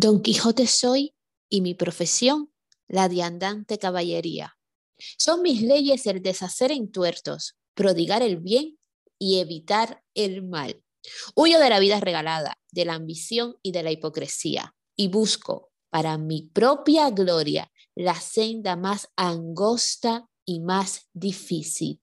Don Quijote soy y mi profesión la de andante caballería. Son mis leyes el deshacer en tuertos, prodigar el bien y evitar el mal. Huyo de la vida regalada, de la ambición y de la hipocresía, y busco para mi propia gloria la senda más angosta y más difícil.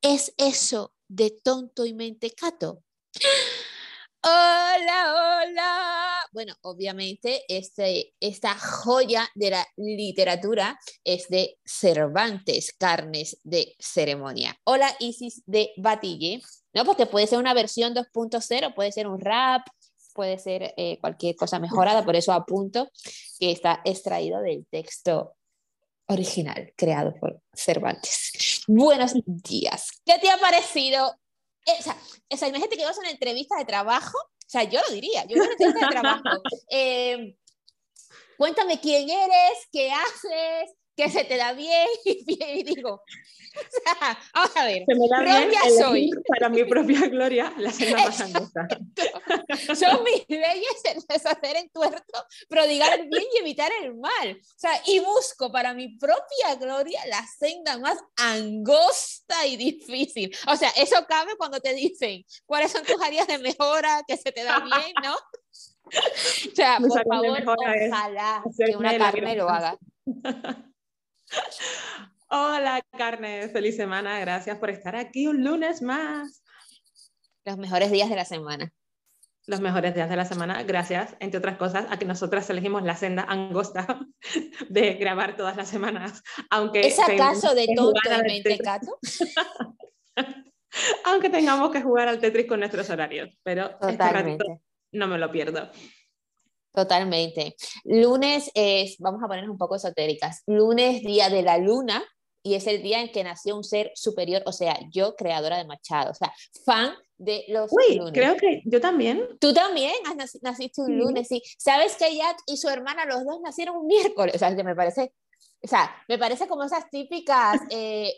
¿Es eso de tonto y mentecato? Hola, hola. Bueno, obviamente este, esta joya de la literatura es de Cervantes, Carnes de Ceremonia. Hola, Isis de Batille. No, porque puede ser una versión 2.0, puede ser un rap, puede ser eh, cualquier cosa mejorada, por eso apunto que está extraído del texto original creado por Cervantes. Buenos días. ¿Qué te ha parecido o sea, imagínate que vas a una entrevista de trabajo, o sea, yo lo diría, yo entrevista de trabajo. Eh, cuéntame quién eres, qué haces, qué se te da bien, y digo, o sea, vamos a ver, se me da bien soy. Para mi propia gloria, la senda más angosta. Son mis leyes el deshacer en tuerto, prodigar el bien y evitar el mal. O sea, y busco para mi propia gloria la senda más angosta y difícil. O sea, eso cabe cuando te dicen cuáles son tus áreas de mejora, que se te da bien, ¿no? O sea, por favor, ojalá que una carne lo haga. Hola, Carne, feliz semana. Gracias por estar aquí un lunes más. Los mejores días de la semana. Los mejores días de la semana, gracias, entre otras cosas, a que nosotras elegimos la senda angosta de grabar todas las semanas. Aunque ¿Es acaso de tonto el mentecato? aunque tengamos que jugar al Tetris con nuestros horarios, pero este ratito no me lo pierdo. Totalmente. Lunes es, vamos a ponernos un poco esotéricas, lunes, día de la luna, y es el día en que nació un ser superior, o sea, yo creadora de Machado, o sea, fan de los Uy, creo que yo también. Tú también has naciste un lunes, sí. ¿Sabes que Jack y su hermana, los dos nacieron un miércoles? O sea, que me parece, o sea, me parece como esas típicas eh,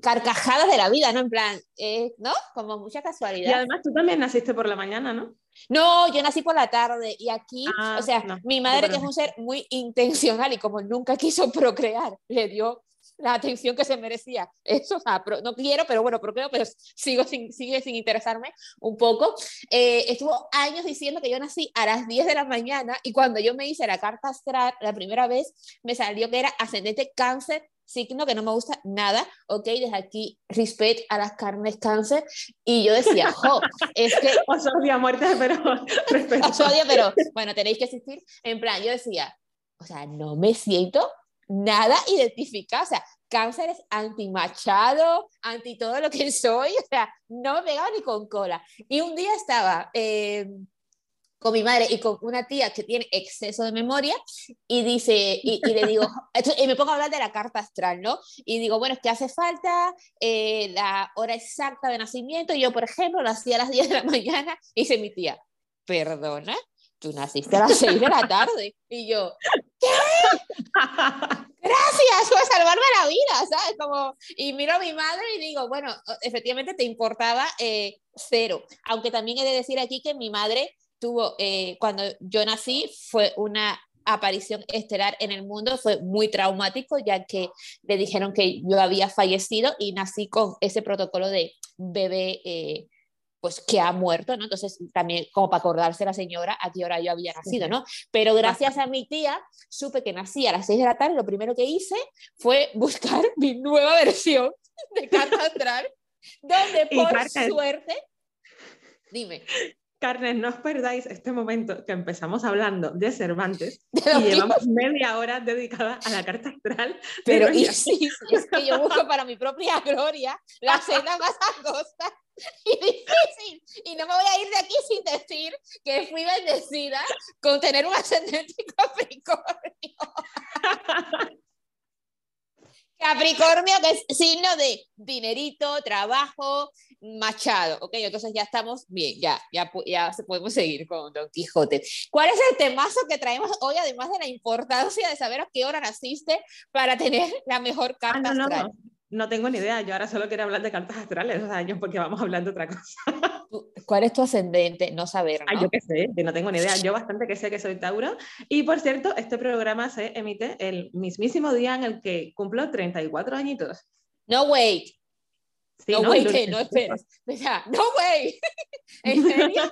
carcajadas de la vida, ¿no? En plan, eh, ¿no? Como mucha casualidad. Y además tú también naciste por la mañana, ¿no? No, yo nací por la tarde y aquí, ah, o sea, mi madre que es un ser muy intencional y como nunca quiso procrear, le dio la atención que se merecía. Eso, o sea, no quiero, pero bueno, procreo, pero sigo sin, sigue sin interesarme un poco. Eh, estuvo años diciendo que yo nací a las 10 de la mañana y cuando yo me hice la carta astral la primera vez, me salió que era ascendente cáncer signo que no me gusta nada, ok, desde aquí respect a las carnes cáncer, y yo decía, jo, es que... Os odio a muerte, pero. Os odio, pero bueno, tenéis que existir, en plan, yo decía, o sea, no me siento nada identificada, o sea, cáncer es anti-machado, anti todo lo que soy, o sea, no me pegaba ni con cola. Y un día estaba eh, con mi madre y con una tía que tiene exceso de memoria y dice, y, le digo, y me pongo a hablar de la carta astral, ¿no? Y digo, bueno, es que hace falta eh, la hora exacta de nacimiento. Y yo, por ejemplo, nací a las 10 de la mañana y dice mi tía, perdona, tú naciste a las 6 de la tarde. Y yo, ¿qué? Gracias por salvarme la vida, ¿sabes? Como, y miro a mi madre y digo, bueno, efectivamente te importaba eh, cero. Aunque también he de decir aquí que mi madre tuvo, eh, cuando yo nací, fue una aparición estelar en el mundo, fue muy traumático, ya que le dijeron que yo había fallecido y nací con ese protocolo de bebé. Eh, pues que ha muerto, ¿no? Entonces, también como para acordarse la señora a qué hora yo había nacido, ¿no? Pero gracias a mi tía, supe que nací a las 6 de la tarde, lo primero que hice fue buscar mi nueva versión de carta astral, donde por suerte, dime. Carnes, no os perdáis este momento que empezamos hablando de Cervantes y llevamos media hora dedicada a la carta astral. Pero y sí, es que yo busco para mi propia gloria la cena más angosta y difícil. Y no me voy a ir de aquí sin decir que fui bendecida con tener un ascendente Capricornio. Capricornio, que es signo de dinerito, trabajo, machado, ¿ok? Entonces ya estamos bien, ya, ya, ya podemos seguir con Don Quijote. ¿Cuál es el temazo que traemos hoy, además de la importancia de saber a qué hora naciste para tener la mejor ah, carta astral? No, no, tengo ni idea, yo ahora solo quiero hablar de cartas astrales, o sea, yo porque vamos de otra cosa. ¿Cuál es tu ascendente? No saber, ¿no? yo qué sé, yo no tengo ni idea. Yo bastante que sé que soy Tauro. Y por cierto, este programa se emite el mismísimo día en el que cumplo 34 añitos. No, wait. no, no, wait, no esperes. no, wait. ¿En serio?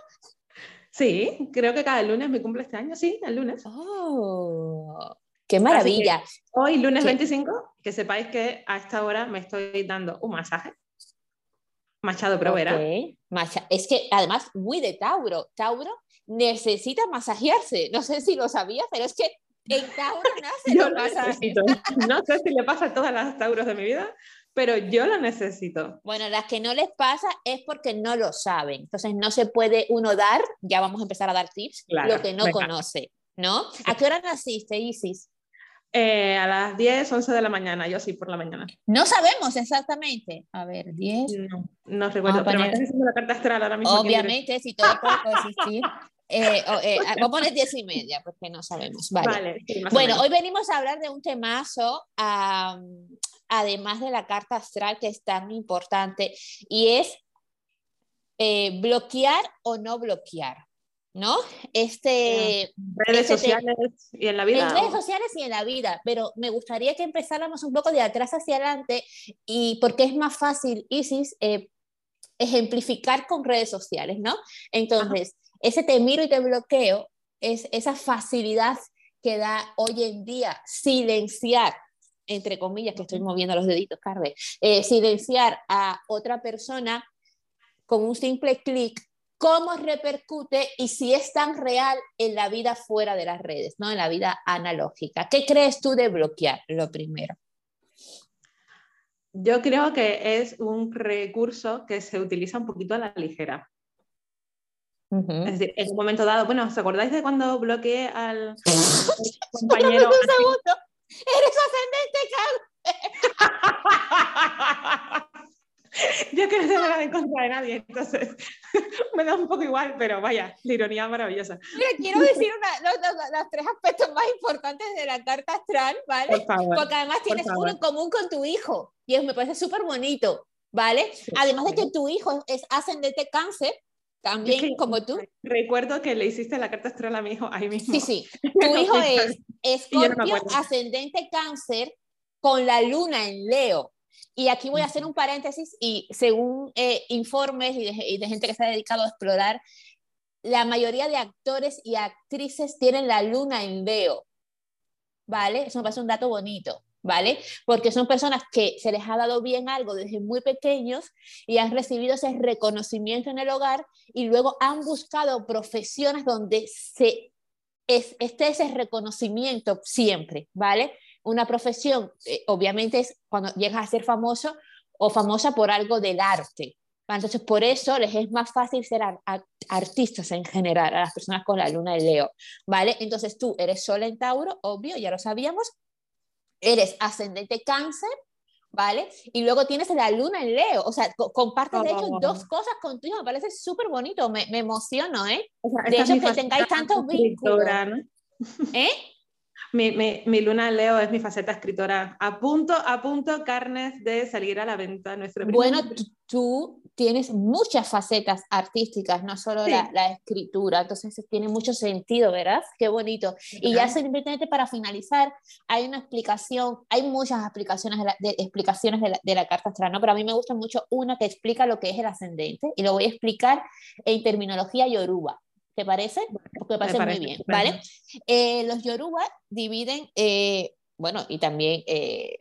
Sí, creo que cada lunes me cumple este año, sí, el lunes. ¡Oh! ¡Qué maravilla! Hoy, lunes 25, que sepáis que a esta hora me estoy dando un masaje. Machado Provera. Es que además, muy de Tauro. Tauro necesita masajearse. No sé si lo sabías, pero es que en Tauro nace los masajes. No sé si le pasa a todas las Tauros de mi vida, pero yo lo necesito. Bueno, las que no les pasa es porque no lo saben. Entonces no se puede uno dar, ya vamos a empezar a dar tips, lo que no conoce, ¿no? ¿A qué hora naciste, Isis? Eh, a las 10, 11 de la mañana, yo sí, por la mañana. No sabemos exactamente. A ver, 10. No, no recuerdo, pero me estás diciendo la carta astral ahora mismo. Obviamente, si todo puede coexistir. Eh, eh, ah, vamos a poner 10 y media, porque no sabemos. Vale. bueno, hoy venimos a hablar de un temazo además de la carta astral que es tan importante, y es eh, bloquear o no bloquear. ¿No? Este, redes este sociales y en la vida. En redes sociales y en la vida, pero me gustaría que empezáramos un poco de atrás hacia adelante y porque es más fácil, Isis, eh, ejemplificar con redes sociales, ¿no? Entonces, ese te miro y te bloqueo es esa facilidad que da hoy en día silenciar entre comillas, que estoy moviendo los deditos, Carve, eh, silenciar a otra persona con un simple clic, cómo repercute y si es tan real en la vida fuera de las redes, ¿no? en la vida analógica. ¿Qué crees tú de bloquear? Lo primero. Yo creo que es un recurso que se utiliza un poquito a la ligera. Es decir, en un momento dado, bueno, ¿os acordáis de cuando bloqueé al compañero? Eres ascendente Yo que no tengo nada en contra de nadie, entonces me da un poco igual, pero vaya, la ironía maravillosa. Mira, quiero decir los, tres aspectos más importantes de la carta astral, ¿vale? Porque además tienes uno en común con tu hijo y me parece súper bonito, ¿vale? además de que tu hijo es ascendente cáncer, también como tú. Recuerdo que le hiciste la carta astral a mi hijo ahí mismo. Sí, sí. Tu hijo es Escorpio, ascendente cáncer, con la luna en Leo. Y aquí voy a hacer un paréntesis y según eh, informes y de, gente que se ha dedicado a explorar, la mayoría de actores y actrices tienen la luna en Leo. ¿Vale? Eso me parece un dato bonito. ¿vale? Porque son personas que se les ha dado bien algo desde muy pequeños y han recibido ese reconocimiento en el hogar y luego han buscado profesiones donde se es, esté ese reconocimiento siempre, ¿vale? Una profesión, eh, obviamente, es cuando llegas a ser famoso o famosa por algo del arte. Entonces, por eso les es más fácil ser artistas en general, a las personas con la luna de Leo, ¿vale? Entonces, tú eres Sol en Tauro, obvio, ya lo sabíamos, eres ascendente cáncer, ¿vale? Y luego tienes la luna en Leo, o sea, compartes de hecho dos oh. cosas contigo, me parece súper bonito, me, me, emociono, ¿eh? de hecho, que tengáis tantos vínculos. ¿Eh? Mi, mi, mi, luna Leo es mi faceta escritora. A punto, a punto, carnes de salir a la venta. Nuestro bueno, tú tienes muchas facetas artísticas, no solo la, la, escritura, entonces tiene mucho sentido, ¿verdad? Qué bonito. Y ya simplemente para finalizar, hay una explicación, hay muchas explicaciones de, la, de explicaciones de la, de la, carta astral, ¿no? Pero a mí me gusta mucho una que explica lo que es el ascendente y lo voy a explicar en terminología yoruba. ¿Te parece? Porque me parece, muy bien, ¿vale? Eh, los yoruba dividen, eh, bueno, y también eh,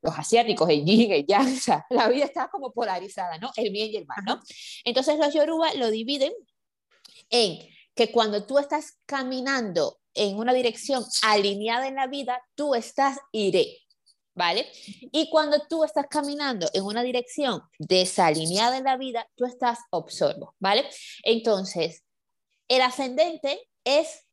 los asiáticos, el yin, el yang, o sea, la vida está como polarizada, ¿no? El bien y el mal, ¿no? Entonces los yoruba lo dividen en que cuando tú estás caminando en una dirección alineada en la vida, tú estás iré, ¿vale? Y cuando tú estás caminando en una dirección desalineada en la vida, tú estás absorbo, ¿vale? Entonces, el ascendente es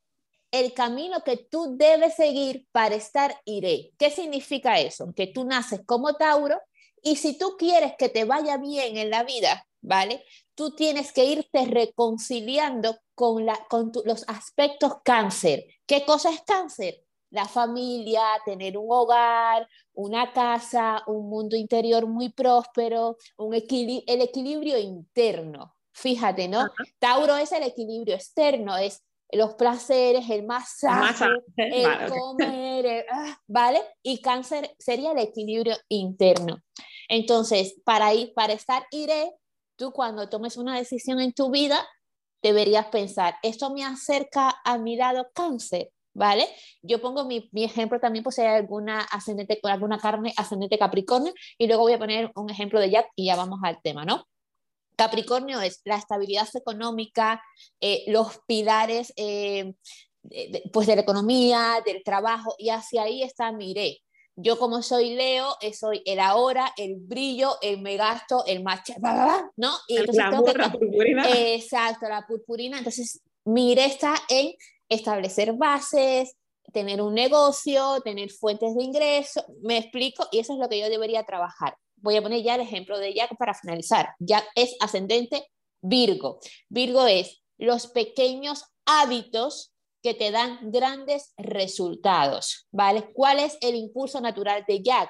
el camino que tú debes seguir para estar iré. ¿Qué significa eso? Que tú naces como Tauro y si tú quieres que te vaya bien en la vida, ¿vale? Tú tienes que irte reconciliando con, los aspectos cáncer. ¿Qué cosa es cáncer? La familia, tener un hogar, una casa, un mundo interior muy próspero, el equilibrio interno, Fíjate, ¿no? Tauro es el equilibrio externo, es los placeres, el masaje, el comer, ah, ¿vale? Y cáncer sería el equilibrio interno. Entonces, para, ir, para estar iré, tú cuando tomes una decisión en tu vida, deberías pensar, ¿esto me acerca a mi lado cáncer? ¿Vale? Yo pongo mi, mi ejemplo también, pues si hay alguna ascendente, alguna carne ascendente Capricornio, y luego voy a poner un ejemplo de Jack y ya vamos al tema, ¿no? Capricornio es la estabilidad económica, eh, los pilares eh, de, pues de la economía, del trabajo, y hacia ahí está Miré. Yo como soy Leo, eh, soy el ahora, el brillo, el me gasto, el macho, ¿no? Y el glamour, la purpurina. Exacto, la purpurina. Entonces, Miré está en establecer bases, tener un negocio, tener fuentes de ingreso, me explico, y eso es lo que yo debería trabajar voy a poner ya el ejemplo de Jack para finalizar. Jack es ascendente Virgo. Virgo es los pequeños hábitos que te dan grandes resultados, ¿vale? ¿Cuál es el impulso natural de Jack?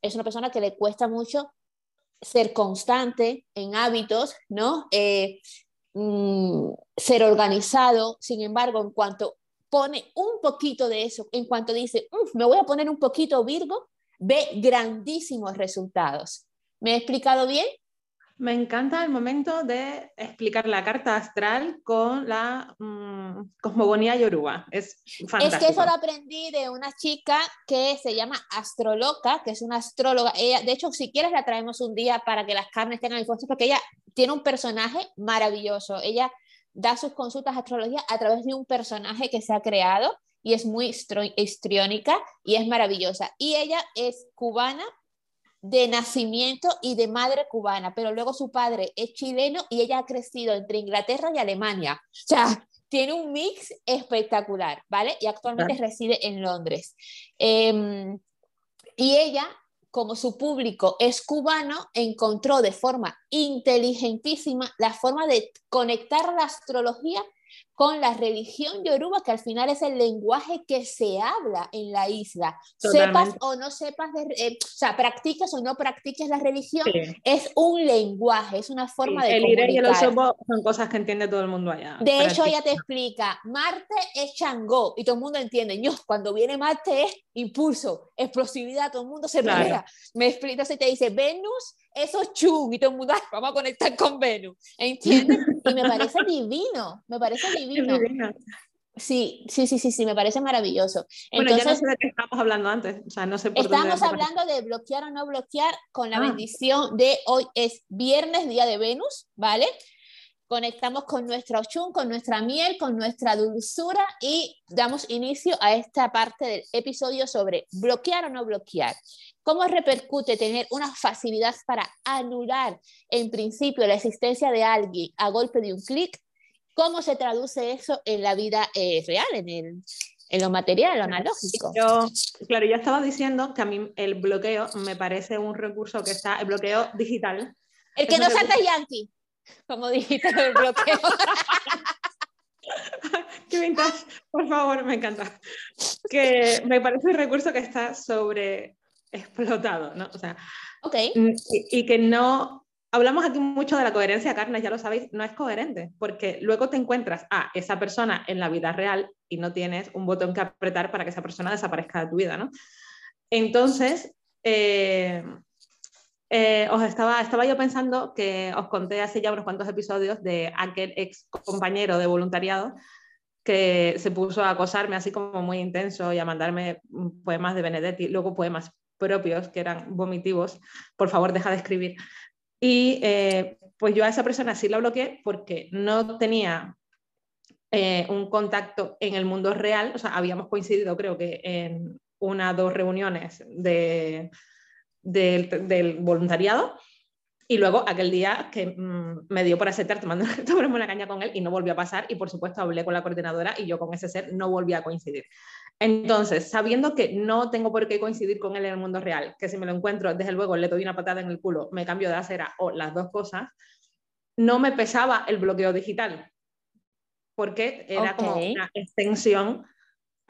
Es una persona que le cuesta mucho ser constante en hábitos, ¿no? Eh, mm, ser organizado, sin embargo, en cuanto pone un poquito de eso, en cuanto dice, me voy a poner un poquito Virgo, ve grandísimos resultados. ¿Me he explicado bien? Me encanta el momento de explicar la carta astral con la mm, cosmogonía yoruba. Es fantástico. Es que eso lo aprendí de una chica que se llama Astroloca, que es una astróloga. Ella, de hecho, si quieres la traemos un día para que las carnes tengan información, porque ella tiene un personaje maravilloso. Ella da sus consultas de astrología a través de un personaje que se ha creado y es muy histriónica y es maravillosa. Y ella es cubana de nacimiento y de madre cubana, pero luego su padre es chileno y ella ha crecido entre Inglaterra y Alemania. O sea, tiene un mix espectacular, ¿vale? Y actualmente reside en Londres. Em, y ella, como su público es cubano, encontró de forma inteligentísima la forma de conectar la astrología con la religión yoruba, que al final es el lenguaje que se habla en la isla. Sepas o no sepas, de, eh, o sea, practiques o no practiques la religión, es un lenguaje, es una forma de el comunicar. y el osopo son cosas que entiende todo el mundo allá. De hecho, ella te explica, Marte es Changó, y todo el mundo entiende, yo, cuando viene Marte es impulso, explosividad, todo el mundo se claro. Me explica, entonces te dice, Venus eso es chung y todo el mundo, vamos a conectar con Venus, ¿entiendes? Y me parece divino, me parece divino. Sí, sí, sí, sí, sí, me parece maravilloso. Entonces, bueno, ya no sé de qué estamos hablando antes, o sea, no sé por Estamos hablando de bloquear o no bloquear con la ah. bendición de hoy es viernes, día de Venus, ¿vale? Conectamos con nuestra ochun, con nuestra miel, con nuestra dulzura y damos inicio a esta parte del episodio sobre bloquear o no bloquear. ¿Cómo repercute tener una facilidad para anular en principio la existencia de alguien a golpe de un clic? ¿Cómo se traduce eso en la vida eh, real, en, el, en lo material, lo analógico? Yo, claro, ya estaba diciendo que a mí el bloqueo me parece un recurso que está, el bloqueo digital. El que no salta yankee como dijiste el bloqueo. Qué vintage, por favor, me encanta. Que me parece un recurso que está sobre explotado, ¿no? O sea, okay. y, que no, hablamos aquí mucho de la coherencia, Carnes, ya lo sabéis, no es coherente, porque luego te encuentras a esa persona en la vida real y no tienes un botón que apretar para que esa persona desaparezca de tu vida, ¿no? Entonces, eh, eh, os estaba, estaba yo pensando que os conté hace ya unos cuantos episodios de aquel ex compañero de voluntariado que se puso a acosarme así como muy intenso y a mandarme poemas de Benedetti, luego poemas propios que eran vomitivos, por favor deja de escribir. Y eh, pues yo a esa persona sí la bloqueé porque no tenía eh, un contacto en el mundo real, o sea, habíamos coincidido creo que en una o dos reuniones de, del, voluntariado. Y luego aquel día que mm, me dio por aceptar tomando, tomando una caña con él y no volvió a pasar. Y por supuesto hablé con la coordinadora y yo con ese ser no volví a coincidir. Entonces, sabiendo que no tengo por qué coincidir con él en el mundo real, que si me lo encuentro, desde luego le doy una patada en el culo, me cambio de acera o las dos cosas, no me pesaba el bloqueo digital, porque era como una extensión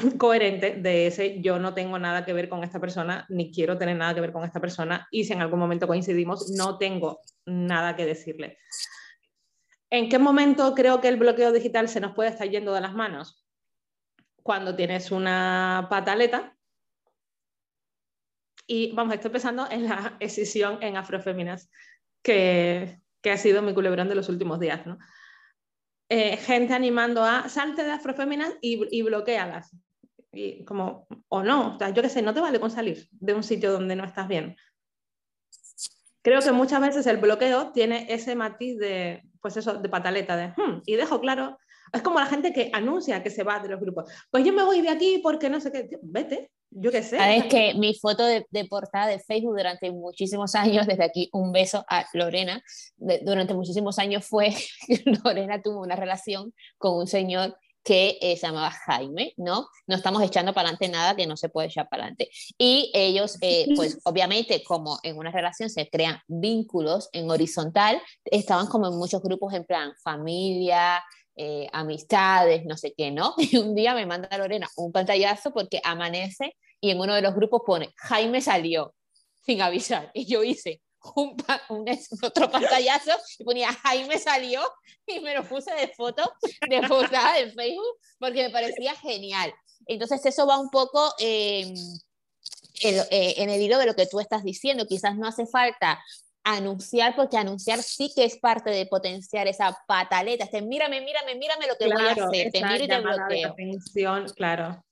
coherente de ese yo no tengo nada que ver con esta persona, ni quiero tener nada que ver con esta persona, y si en algún momento coincidimos, no tengo nada que decirle. ¿En qué momento creo que el bloqueo digital se nos puede estar yendo de las manos? Cuando tienes una pataleta. Y vamos, estoy pensando en la escisión en Afroféminas, que, que ha sido mi culebrón de los últimos días. ¿no? Eh, gente animando a salte de Afroféminas y, y bloquealas. Y como, o no, yo qué sé, no te vale con salir de un sitio donde no estás bien. Creo que muchas veces el bloqueo tiene ese matiz de, pues eso, de pataleta, de, hmm", y dejo claro, es como la gente que anuncia que se va de los grupos. Pues yo me voy de aquí porque no sé qué, vete, yo qué sé. Es que mi foto de, portada de Facebook durante muchísimos años, desde aquí un beso a Lorena, durante muchísimos años fue, Lorena tuvo una relación con un señor que eh, se llamaba Jaime, ¿no? No estamos echando para adelante nada que no se puede echar para adelante. Y ellos, eh, pues obviamente, como en una relación se crean vínculos en horizontal, estaban como en muchos grupos en plan familia, eh, amistades, no sé qué, ¿no? Y un día me manda Lorena un pantallazo porque amanece y en uno de los grupos pone, Jaime salió sin avisar. Y yo hice, un, otro pantallazo y ponía Jaime salió y me lo puse de foto, de portada en Facebook porque me parecía genial. Entonces eso va un poco eh, en el hilo de lo que tú estás diciendo. Quizás no hace falta anunciar, porque anunciar sí que es parte de potenciar esa pataleta. Este, mírame, mírame, mírame lo que voy a hacer. Te miro y te bloqueo. Atención, claro.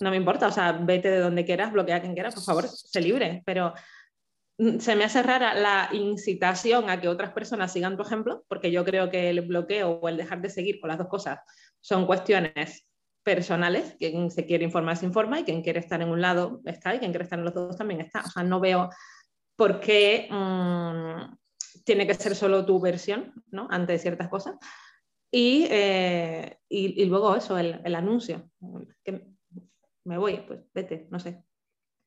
no me importa, o sea, vete de donde quieras, bloquea a quien quieras, por favor, sé libre, pero se me hace rara la incitación a que otras personas sigan tu ejemplo, porque yo creo que el bloqueo o el dejar de seguir con las dos cosas son cuestiones personales. Quien se quiere informar se informa y quien quiere estar en un lado está y quien quiere estar en los dos también está. O sea, no veo por qué mm, tiene que ser solo tu versión ¿no? ante ciertas cosas. Y, eh, y, luego eso, el, el anuncio. Que me voy, pues vete, no sé.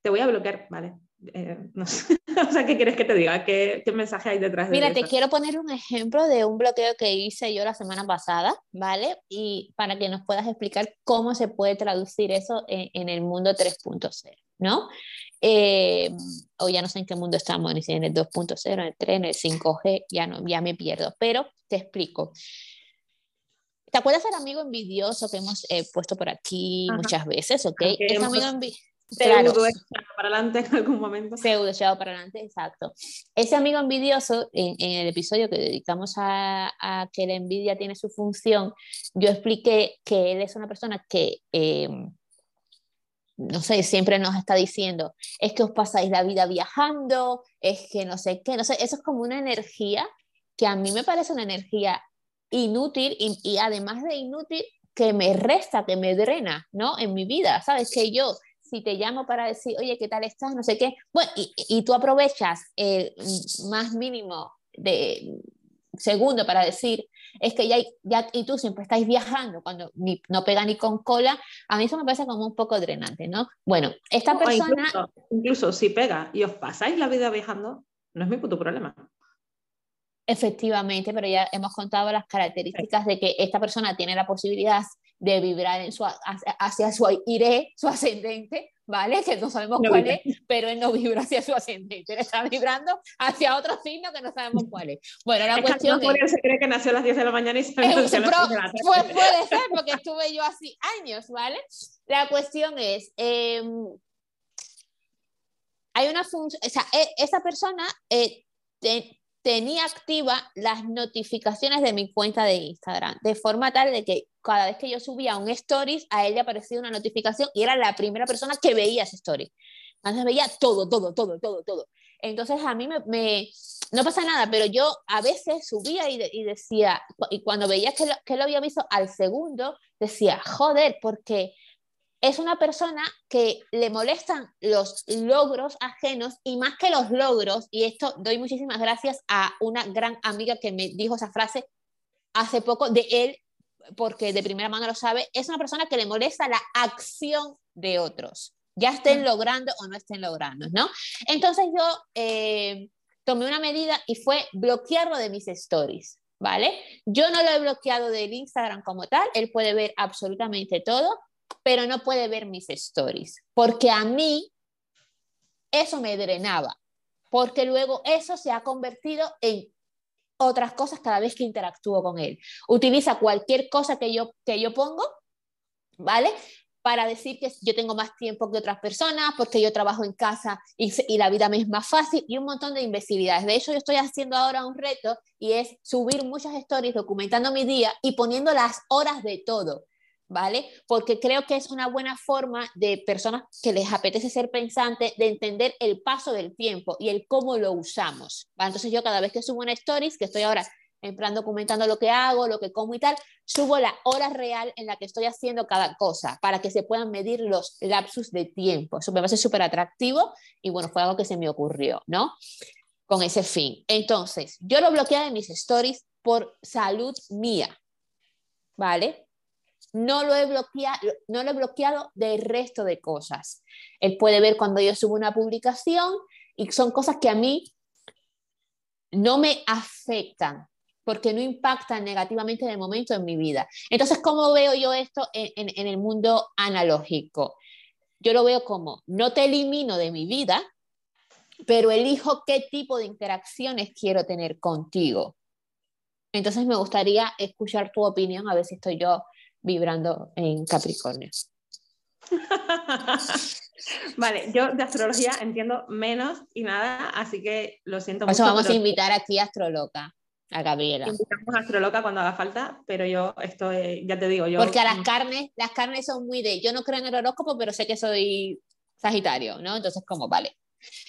Te voy a bloquear, vale, eh, no sé. o sea, ¿qué quieres que te diga? ¿Qué, ¿Qué, mensaje hay detrás de Mira, te quiero poner un ejemplo de un bloqueo que hice yo la semana pasada, ¿vale? Y para que nos puedas explicar cómo se puede traducir eso en, en el mundo 3.0, ¿no? Eh, o ya no sé en qué mundo estamos, ni si en el 2.0, en el 3, en el 5G, ya, no, ya me pierdo, pero te explico. ¿Te acuerdas del amigo envidioso que hemos eh, puesto por aquí Ajá. muchas veces? ¿ok? Ese amigo envidioso Claro. para adelante en algún momento. Pseudo echado para adelante, exacto. Ese amigo envidioso, en, en el episodio que dedicamos a, a, que la envidia tiene su función, yo expliqué que él es una persona que, eh, no sé, siempre nos está diciendo, es que os pasáis la vida viajando, es que no sé qué, no sé, eso es como una energía que a mí me parece una energía inútil y, y además de inútil, que me resta, que me drena, ¿no? En mi vida, ¿sabes? Que yo si te llamo para decir, oye, ¿qué tal estás? No sé qué. Bueno, y, y tú aprovechas el más mínimo de segundo para decir, es que ya, ya y tú siempre estáis viajando cuando ni, no pega ni con cola, a mí eso me parece como un poco drenante, ¿no? Bueno, esta persona... Incluso, incluso si pega y os pasáis la vida viajando, no es mi puto problema. Efectivamente, pero ya hemos contado las características de que esta persona tiene la posibilidad de vibrar en su, hacia su iré, su ascendente, ¿vale? Que no sabemos no cuál es, pero él no vibra hacia su ascendente, él está vibrando hacia otro signo que no sabemos cuál es. Bueno, la es cuestión que es... se cree que nació a las 10 de la mañana y se es, a las 10 de la tarde. Pues puede ser, porque estuve yo así años, ¿vale? La cuestión es, eh, hay una función, o sea, esa persona eh, te, tenía activa las notificaciones de mi cuenta de Instagram, de forma tal de que cada vez que yo subía un stories, a él le aparecía una notificación y era la primera persona que veía ese story. Entonces veía todo, todo, todo, todo, todo. Entonces a mí me, no pasa nada, pero yo a veces subía y decía, y cuando veía que lo, que lo había visto al segundo, decía, joder, porque es una persona que le molestan los logros ajenos y más que los logros, y esto doy muchísimas gracias a una gran amiga que me dijo esa frase hace poco de él, porque de primera mano lo sabe, es una persona que le molesta la acción de otros, ya estén logrando o no estén logrando, ¿no? Entonces yo eh, tomé una medida y fue bloquearlo de mis stories. ¿Vale? Yo no lo he bloqueado del Instagram como tal, él puede ver absolutamente todo, pero no puede ver mis stories, porque a mí eso me drenaba, porque luego eso se ha convertido en otras cosas cada vez que interactúo con él. Utiliza cualquier cosa que yo, que yo pongo, ¿vale? Para decir que yo tengo más tiempo que otras personas, porque yo trabajo en casa y, la vida me es más fácil y un montón de imbecilidades. De hecho, yo estoy haciendo ahora un reto y es subir muchas stories documentando mi día y poniendo las horas de todo. ¿Vale? Porque creo que es una buena forma de personas que les apetece ser pensantes de entender el paso del tiempo y el cómo lo usamos. Entonces yo cada vez que subo una stories, que estoy ahora en plan documentando lo que hago, lo que como y tal, subo la hora real en la que estoy haciendo cada cosa para que se puedan medir los lapsus de tiempo. Eso me parece súper atractivo y bueno, fue algo que se me ocurrió, ¿no? Con ese fin. Entonces, yo lo bloqueé de mis stories por salud mía, ¿vale? No lo he bloqueado, no lo he bloqueado del resto de cosas. Él puede ver cuando yo subo una publicación y son cosas que a mí no me afectan porque no impactan negativamente de momento en mi vida. Entonces, ¿cómo veo yo esto en, en el mundo analógico? Yo lo veo como, no te elimino de mi vida, pero elijo qué tipo de interacciones quiero tener contigo. Entonces me gustaría escuchar tu opinión, a ver si estoy yo vibrando en Capricornio. vale, yo de astrología entiendo menos y nada, así que lo siento mucho. vamos a invitar aquí a Astroloca, a Gabriela. Invitamos a Astroloca cuando haga falta, pero yo estoy, ya te digo, yo... Porque a las carnes, las carnes son muy de, yo no creo en el horóscopo, pero sé que soy Sagitario, ¿no? Entonces, como, vale.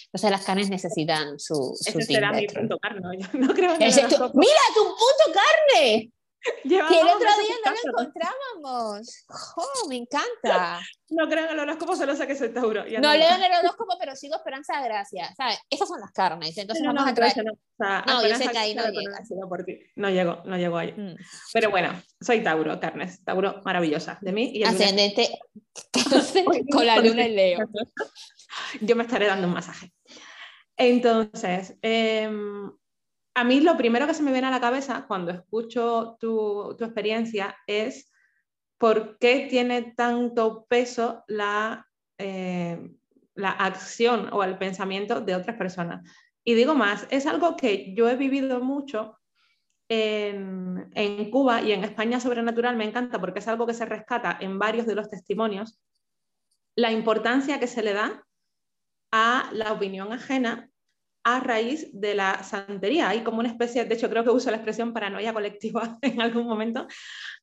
Entonces las carnes necesitan su, su Ese será mi punto carne. no creo en ¡Mira, tu punto carne! que el otro día no lo encontrábamos. ¡Oh, me encanta! No creo en el horóscopo, solo sé que soy Tauro. no, leo en el horóscopo, pero sigo Esperanza de Gracia. ¿sabes? Esas son las carnes. Entonces vamos a traer. No, no yo sé que ahí no llega. No llego, no llego ahí. Mm. Pero bueno, soy Tauro, carnes. Tauro maravillosa. De mí y Ascendente con la luna en Leo. Yo me estaré dando un masaje. Entonces, eh, a mí lo primero que se me viene a la cabeza cuando escucho tu, experiencia es por qué tiene tanto peso la, eh, la acción o el pensamiento de otras personas. Y digo más, es algo que yo he vivido mucho en, en, Cuba y en España Sobrenatural me encanta porque es algo que se rescata en varios de los testimonios, la importancia que se le da a la opinión ajena a raíz de la santería. Hay como una especie, de hecho creo que uso la expresión paranoia colectiva en algún momento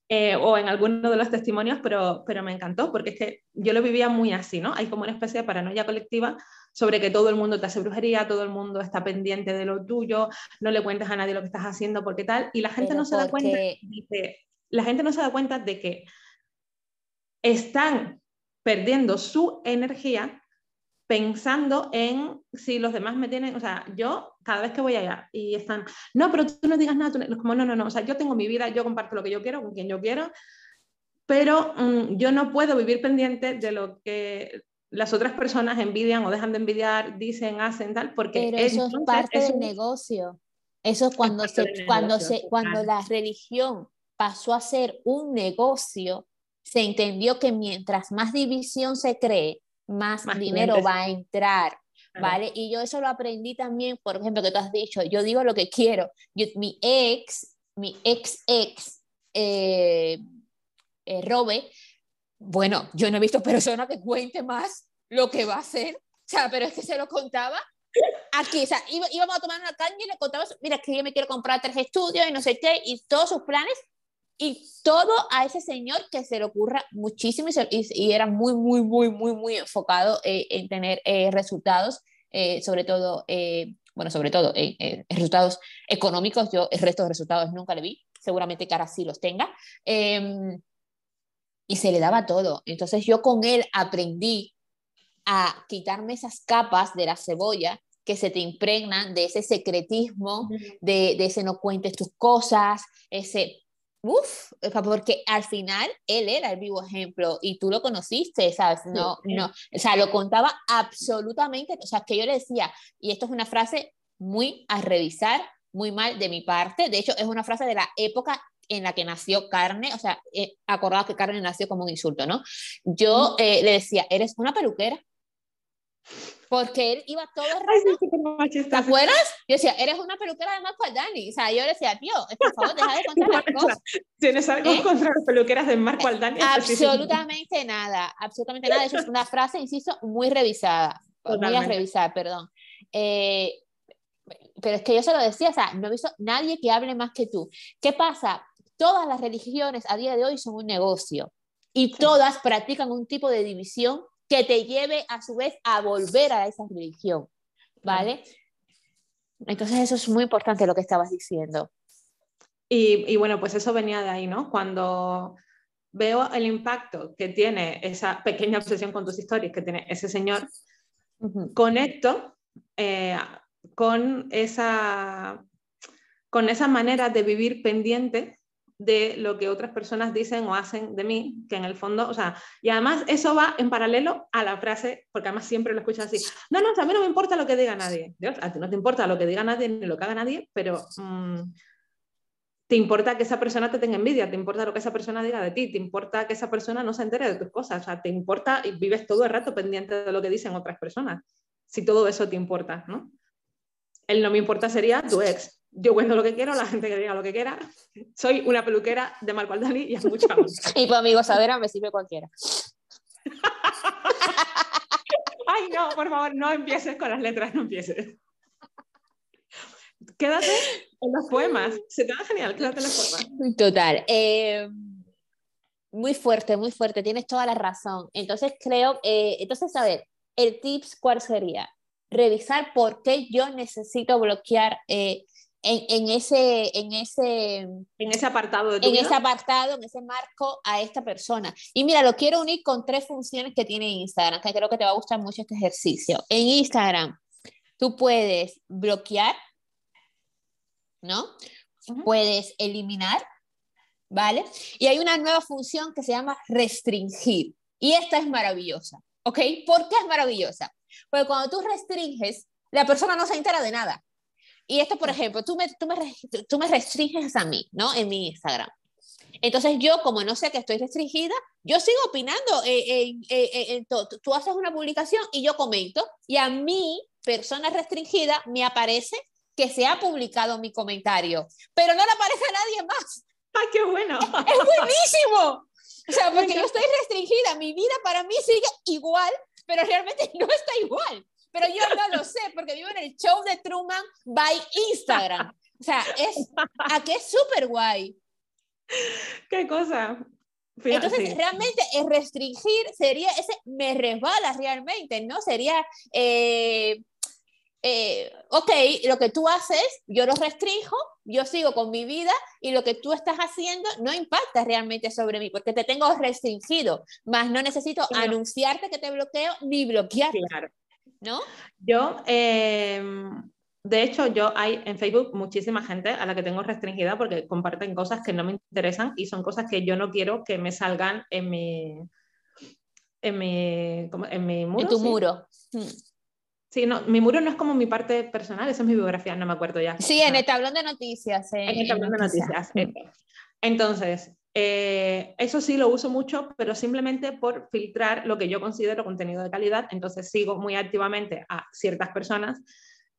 eh, o en alguno de los testimonios, pero, pero me encantó porque es que yo lo vivía muy así, ¿no? Hay como una especie de paranoia colectiva sobre que todo el mundo te hace brujería, todo el mundo está pendiente de lo tuyo, no le cuentas a nadie lo que estás haciendo porque tal, y la gente no se da cuenta, la gente no se da cuenta de que están perdiendo su energía pensando en si los demás me tienen, o sea, yo cada vez que voy allá y están, no, pero tú no digas nada, tú como no, no, no, o sea, yo tengo mi vida, yo comparto lo que yo quiero con quien yo quiero, pero mm, yo no puedo vivir pendiente de lo que las otras personas envidian o dejan de envidiar, dicen, hacen tal, porque eso es parte del negocio. Eso es cuando, se, cuando, se, cuando la religión pasó a ser un negocio, se entendió que mientras más división se cree, más, dinero va a entrar. ¿Vale? Y yo eso lo aprendí también, por ejemplo, que tú has dicho, yo digo lo que quiero. mi ex, mi ex ex, eh, eh, Robe, bueno, yo no he visto persona que cuente más lo que va a hacer, o sea, pero es que se lo contaba aquí, o sea, íbamos a tomar una caña y le contaba, mira, que yo me quiero comprar tres estudios y no sé qué, y todos sus planes y todo a ese señor que se le ocurra muchísimo y, era muy, muy, muy, muy, muy enfocado eh, en tener eh, resultados, eh, sobre todo, bueno, sobre todo resultados económicos. Yo el resto de resultados nunca le vi, seguramente que ahora sí los tenga. Em, y se le daba todo. Entonces yo con él aprendí a quitarme esas capas de la cebolla que se te impregnan de ese secretismo, de, de ese no cuentes tus cosas, ese Uf, porque al final él era el vivo ejemplo y tú lo conociste, ¿sabes? No, no, o sea, lo contaba absolutamente, o sea, que yo le decía, y esto es una frase muy a revisar, muy mal de mi parte, de hecho es una frase de la época en la que nació Carne, o sea, eh, acordado que Carne nació como un insulto, ¿no? Yo eh, le decía, eres una peluquera. Porque él iba todo el. ¿Te acuerdas? Yo decía, eres una peluquera de Marco Aldani. O sea, yo le decía, tío, por favor, deja de contar las cosas. ¿Tienes algo ¿Eh? contra las peluqueras de Marco Aldani? Absolutamente nada, absolutamente nada. Eso es una frase, insisto, muy revisada. Muy a revisar, perdón. Eh, pero es que yo se lo decía, o sea, no he visto nadie que hable más que tú. ¿Qué pasa? Todas las religiones a día de hoy son un negocio y todas practican un tipo de división que te lleve a su vez a volver a esa religión, ¿vale? Entonces eso es muy importante lo que estabas diciendo. Y, bueno, pues eso venía de ahí, ¿no? Cuando veo el impacto que tiene esa pequeña obsesión con tus historias que tiene ese señor, conecto eh, con, esa, con esa manera de vivir pendiente de lo que otras personas dicen o hacen de mí, que en el fondo, o sea, y además eso va en paralelo a la frase, porque además siempre lo escucho así, no, no, a mí no me importa lo que diga nadie, a ti no te importa lo que diga nadie ni lo que haga nadie, pero mm, te importa que esa persona te tenga envidia, te importa lo que esa persona diga de ti, te importa que esa persona no se entere de tus cosas, o sea, te importa y vives todo el rato pendiente de lo que dicen otras personas, si todo eso te importa, ¿no? El no me importa sería tu ex, yo cuento lo que quiero, la gente que diga lo que quiera. Soy una peluquera de Marco Aldani y es mucho Y pues amigo, saber me sirve cualquiera. Ay, no, por favor, no empieces con las letras, no empieces. Quédate en los poemas. Se te da genial, quédate en los poemas. Total. Eh, muy fuerte, muy fuerte, tienes toda la razón. Entonces creo, eh, entonces a ver, el tips, ¿cuál sería? Revisar por qué yo necesito bloquear eh, en, ese, en, ese, en ese apartado de en ese apartado, en ese marco a esta persona. Y mira, lo quiero unir con tres funciones que tiene Instagram, que creo que te va a gustar mucho este ejercicio. En Instagram, tú puedes bloquear, ¿no? Puedes eliminar, ¿vale? Y hay una nueva función que se llama restringir. Y esta es maravillosa, ¿ok? ¿Por qué es maravillosa? Porque cuando tú restringes, la persona no se entera de nada. Y esto, por ejemplo, tú me, tú me, tú me restringes a mí, ¿no? En mi Instagram. Entonces yo, como no sé que estoy restringida, yo sigo opinando. en en tú haces una publicación y yo comento. Y a mí, persona restringida, me aparece que se ha publicado mi comentario. Pero no le aparece a nadie más. ¡Ay, qué bueno! Es buenísimo. O sea, porque yo estoy restringida. Mi vida para mí sigue igual, pero realmente no está igual pero yo no lo sé porque vivo en el show de Truman by Instagram. O sea, es, aquí es súper guay. ¿Qué cosa? Entonces, realmente es restringir sería ese me resbala realmente, ¿no? Sería, eh, eh, ok, lo que tú haces, yo lo restringo, yo sigo con mi vida y lo que tú estás haciendo no impacta realmente sobre mí porque te tengo restringido, más no necesito anunciarte que te bloqueo ni bloquearte. Claro. ¿No? Yo, em, de hecho, yo hay en Facebook muchísima gente a la que tengo restringida porque comparten cosas que no me interesan y son cosas que yo no quiero que me salgan en mi, en mi, en mi muro. En tu muro. Sí, no, mi muro no es como mi parte personal, esa es mi biografía, no me acuerdo ya. Sí, en el tablón de noticias. en el tablón de noticias. Entonces, eh, eso sí lo uso mucho, pero simplemente por filtrar lo que yo considero contenido de calidad. Entonces sigo muy activamente a ciertas personas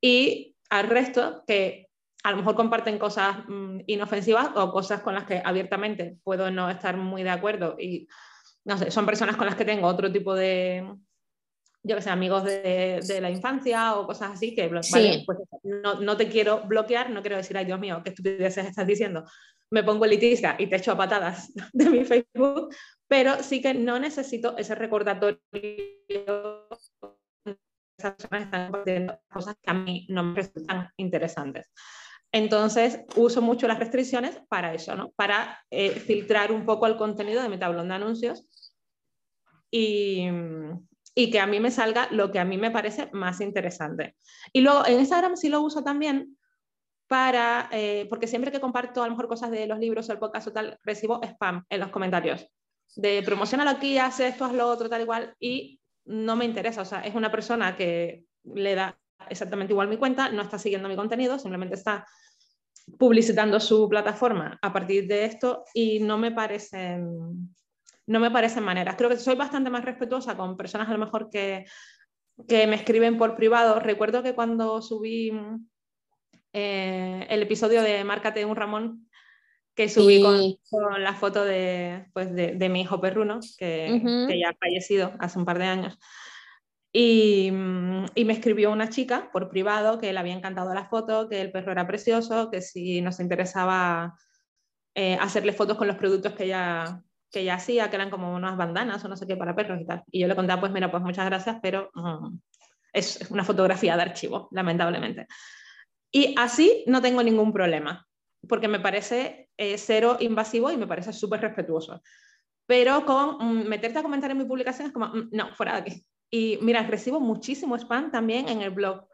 y al resto que a lo mejor comparten cosas mm, inofensivas o cosas con las que abiertamente puedo no estar muy de acuerdo. Y no sé, son personas con las que tengo otro tipo de, yo que sé, amigos de, de, la infancia o cosas así, que pues no, no, te quiero bloquear, no quiero decir, ay Dios mío, qué estupideces estás diciendo, me pongo elitista y te echo a patadas de mi Facebook, pero sí que no necesito ese recordatorio. Esas personas están compartiendo cosas que a mí no me resultan interesantes. Entonces, uso mucho las restricciones para eso, ¿no? Para eh, filtrar un poco el contenido de mi tablón de anuncios y, y, que a mí me salga lo que a mí me parece más interesante. Y luego en Instagram sí lo uso también para, eh, porque siempre que comparto a lo mejor cosas de los libros o el podcast o tal, recibo spam en los comentarios de promocionalo aquí, hace esto, haz lo otro, tal igual, y no me interesa, o sea, es una persona que le da exactamente igual mi cuenta, no está siguiendo mi contenido, simplemente está publicitando su plataforma a partir de esto y no me parecen no me parecen maneras. Creo que soy bastante más respetuosa con personas a lo mejor que que me escriben por privado. Recuerdo que cuando subí eh, el episodio de Márcate un Ramón, que subí con, la foto de, pues de, mi hijo perruno, que, que, ya ha fallecido hace un par de años. Y, y, me escribió una chica por privado que le había encantado la foto, que el perro era precioso, que si nos interesaba eh, hacerle fotos con los productos que ella, que ella hacía, que eran como unas bandanas o no sé qué para perros y tal. Y yo le contaba, pues mira, pues muchas gracias, pero mm, es una fotografía de archivo, lamentablemente. Y así no tengo ningún problema, porque me parece eh, cero invasivo y me parece súper respetuoso. Pero con mm, meterte a comentar en mi publicación es como, mm, no, fuera de aquí. Y mira, recibo muchísimo spam también en el blog.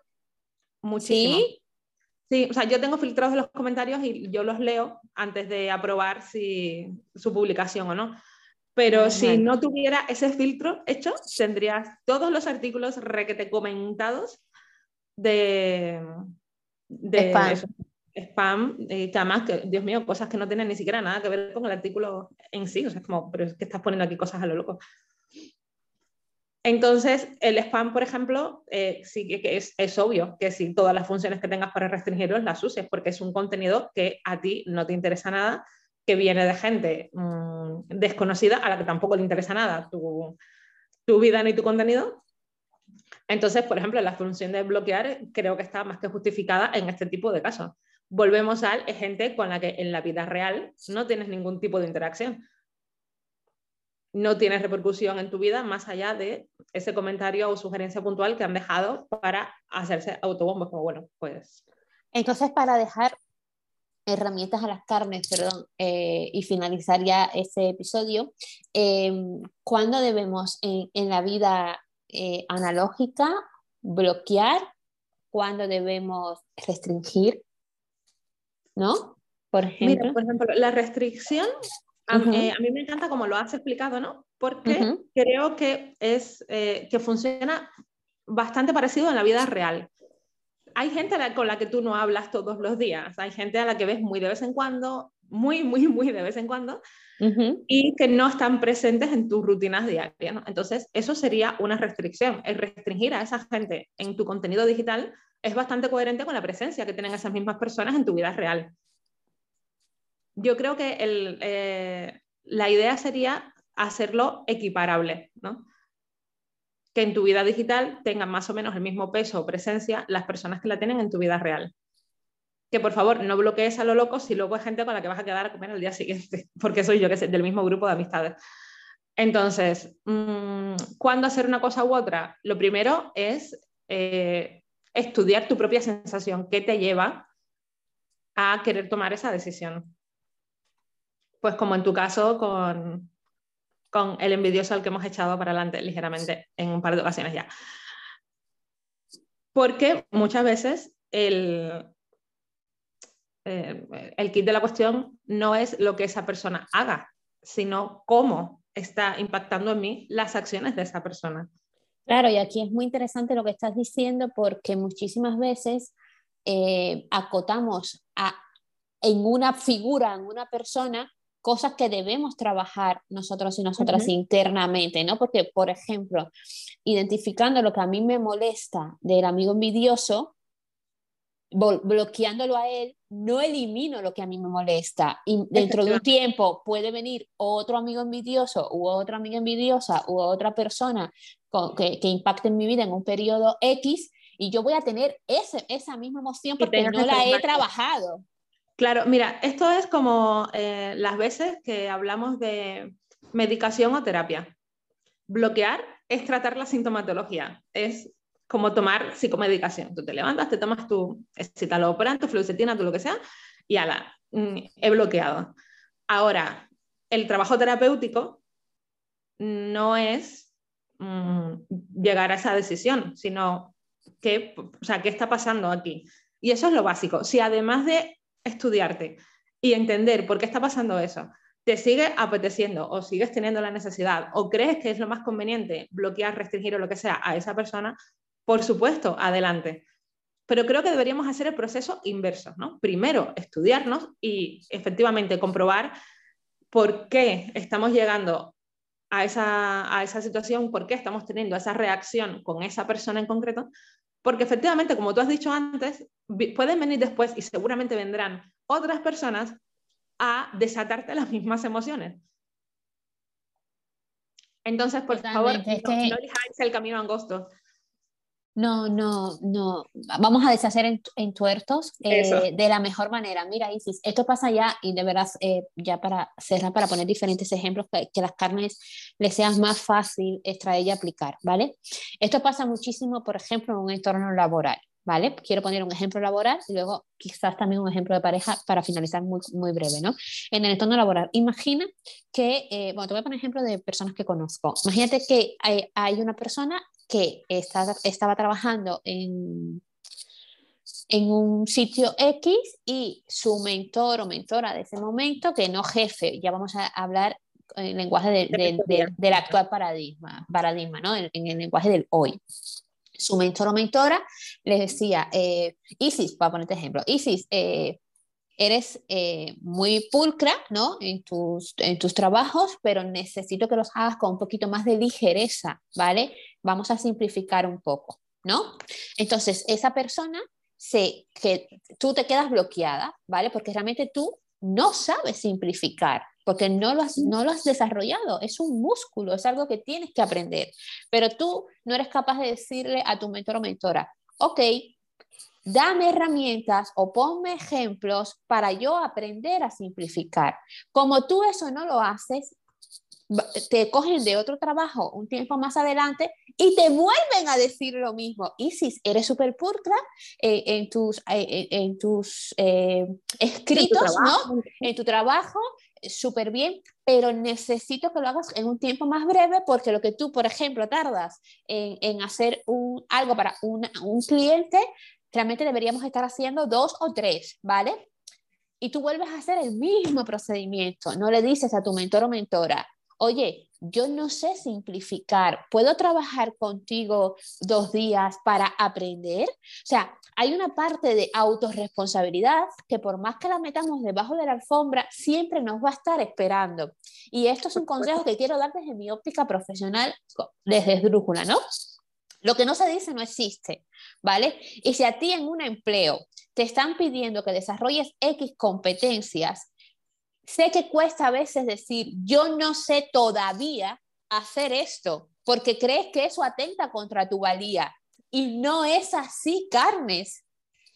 Muchísimo. ¿Sí? Sí, o sea, yo tengo filtrados los comentarios y yo los leo antes de aprobar si su publicación o no. Pero si no tuviera ese filtro hecho, tendrías todos los artículos requete comentados de, de spam. spam que además, que, Dios mío, cosas que no tienen ni siquiera nada que ver con el artículo en sí. O sea, es como, pero es que estás poniendo aquí cosas a lo loco. Entonces, el spam, por ejemplo, eh, sí que es, es, obvio que si todas las funciones que tengas para restringirlos las uses, porque es un contenido que a ti no te interesa nada, que viene de gente mmm, desconocida a la que tampoco le interesa nada tu, tu, vida ni tu contenido. Entonces, por ejemplo, la función de bloquear creo que está más que justificada en este tipo de casos. Volvemos al gente con la que en la vida real no tienes ningún tipo de interacción no tienes repercusión en tu vida más allá de ese comentario o sugerencia puntual que han dejado para hacerse autobombos, como bueno, pues... Entonces, para dejar herramientas a las carnes, perdón, eh, y finalizar ya ese episodio, eh, ¿cuándo debemos en, la vida eh, analógica bloquear? ¿Cuándo debemos restringir? ¿No? Por ejemplo. por ejemplo, la restricción eh, a, mí me encanta como lo has explicado, ¿no? Porque creo que, es, eh, que funciona bastante parecido en la vida real. Hay gente con la que tú no hablas todos los días, hay gente a la que ves muy de vez en cuando, muy, muy, muy de vez en cuando, y que no están presentes en tus rutinas diarias. Entonces, eso sería una restricción. El restringir a esa gente en tu contenido digital es bastante coherente con la presencia que tienen esas mismas personas en tu vida real yo creo que eh, la idea sería hacerlo equiparable, ¿no? que en tu vida digital tengan más o menos el mismo peso o presencia las personas que la tienen en tu vida real. Por favor no bloquees a lo loco si luego hay gente con la que vas a quedar a comer el día siguiente, porque soy yo que sé, del mismo grupo de amistades. Entonces, mm, ¿cuándo hacer una cosa u otra? Lo primero es eh, estudiar tu propia sensación, qué te lleva a querer tomar esa decisión pues como en tu caso con, con el envidioso al que hemos echado para adelante ligeramente en un par de ocasiones ya. Porque muchas veces el, eh, el kit de la cuestión no es lo que esa persona haga, sino cómo está impactando en mí las acciones de esa persona. Claro, y aquí es muy interesante lo que estás diciendo porque muchísimas veces eh, acotamos a, en una figura, en una persona, cosas que debemos trabajar nosotros y nosotras internamente, ¿no? Porque, por ejemplo, identificando lo que a mí me molesta del amigo envidioso, bloqueándolo a él, no elimino lo que a mí me molesta. Y dentro de un tiempo puede venir otro amigo envidioso u otra amiga envidiosa u otra persona que, que impacte en mi vida en un periodo X y yo voy a tener ese, esa misma emoción porque no la he trabajado. Claro, mira, esto es como eh, las veces que hablamos de medicación o terapia. Bloquear es tratar la sintomatología, es como tomar psicomedicación. Tú te levantas, te tomas tu citalopram, tu fluoxetina, tu lo que sea, y ala, mm, he bloqueado. Ahora, el trabajo terapéutico no es mm, llegar a esa decisión, sino que, o sea, qué está pasando aquí. Y eso es lo básico. Si además de estudiarte y entender por qué está pasando eso, te sigue apeteciendo o sigues teniendo la necesidad o crees que es lo más conveniente bloquear, restringir o lo que sea a esa persona, por supuesto, adelante. Pero creo que deberíamos hacer el proceso inverso, ¿no? Primero, estudiarnos y efectivamente comprobar por qué estamos llegando a esa, a esa situación, por qué estamos teniendo esa reacción con esa persona en concreto, porque efectivamente, como tú has dicho antes, pueden venir después y seguramente vendrán otras personas a desatarte las mismas emociones. Entonces, por favor, no, elijáis el camino angosto. No, no, no. Vamos a deshacer en, tuertos eh, de la mejor manera. Mira, Isis, esto pasa ya, y de verdad, eh, ya para cerrar, para poner diferentes ejemplos, que, que, las carnes les sean más fácil extraer y aplicar, ¿vale? Esto pasa muchísimo, por ejemplo, en un entorno laboral. ¿vale? Quiero poner un ejemplo laboral y luego quizás también un ejemplo de pareja para finalizar muy, muy breve, ¿no? En el entorno laboral, imagina que, eh, bueno, te voy a poner ejemplo de personas que conozco. Imagínate que hay, hay una persona que está, estaba trabajando en, en un sitio X y su mentor o mentora de ese momento, que no jefe, ya vamos a hablar en el lenguaje del actual paradigma, paradigma ¿no? en, en el lenguaje del hoy su mentor o mentora les decía, eh, Isis, para ponerte ejemplo, Isis, eh, eres eh, muy pulcra ¿no? en, tus, en tus trabajos, pero necesito que los hagas con un poquito más de ligereza, ¿vale? Vamos a simplificar un poco, ¿no? Entonces, esa persona, se, que tú te quedas bloqueada, ¿vale? Porque realmente tú no sabes simplificar, porque no lo, has, no lo has desarrollado, es un músculo, es algo que tienes que aprender, pero tú no eres capaz de decirle a tu mentor o mentora, ok, dame herramientas o ponme ejemplos para yo aprender a simplificar. Como tú eso no lo haces, te cogen de otro trabajo un tiempo más adelante y te vuelven a decir lo mismo. Isis, eres súper pulcra eh, en tus, eh, en tus eh, escritos, ¿no? En tu trabajo, súper bien, pero necesito que lo hagas en un tiempo más breve porque lo que tú, por ejemplo, tardas en, en hacer un, algo para un, un cliente, realmente deberíamos estar haciendo dos o tres, ¿vale? Y tú vuelves a hacer el mismo procedimiento. No le dices a tu mentor o mentora, oye, yo no sé simplificar, ¿puedo trabajar contigo dos días para aprender? O sea, hay una parte de autorresponsabilidad que por más que la metamos debajo de la alfombra, siempre nos va a estar esperando. Y esto es un consejo que quiero dar desde mi óptica profesional, desde esdrújula, ¿no? Lo que no se dice no existe, ¿vale? Y si a ti en un empleo te están pidiendo que desarrolles X competencias, sé que cuesta a veces decir, yo no sé todavía hacer esto, porque crees que eso atenta contra tu valía. Y no es así, Carnes.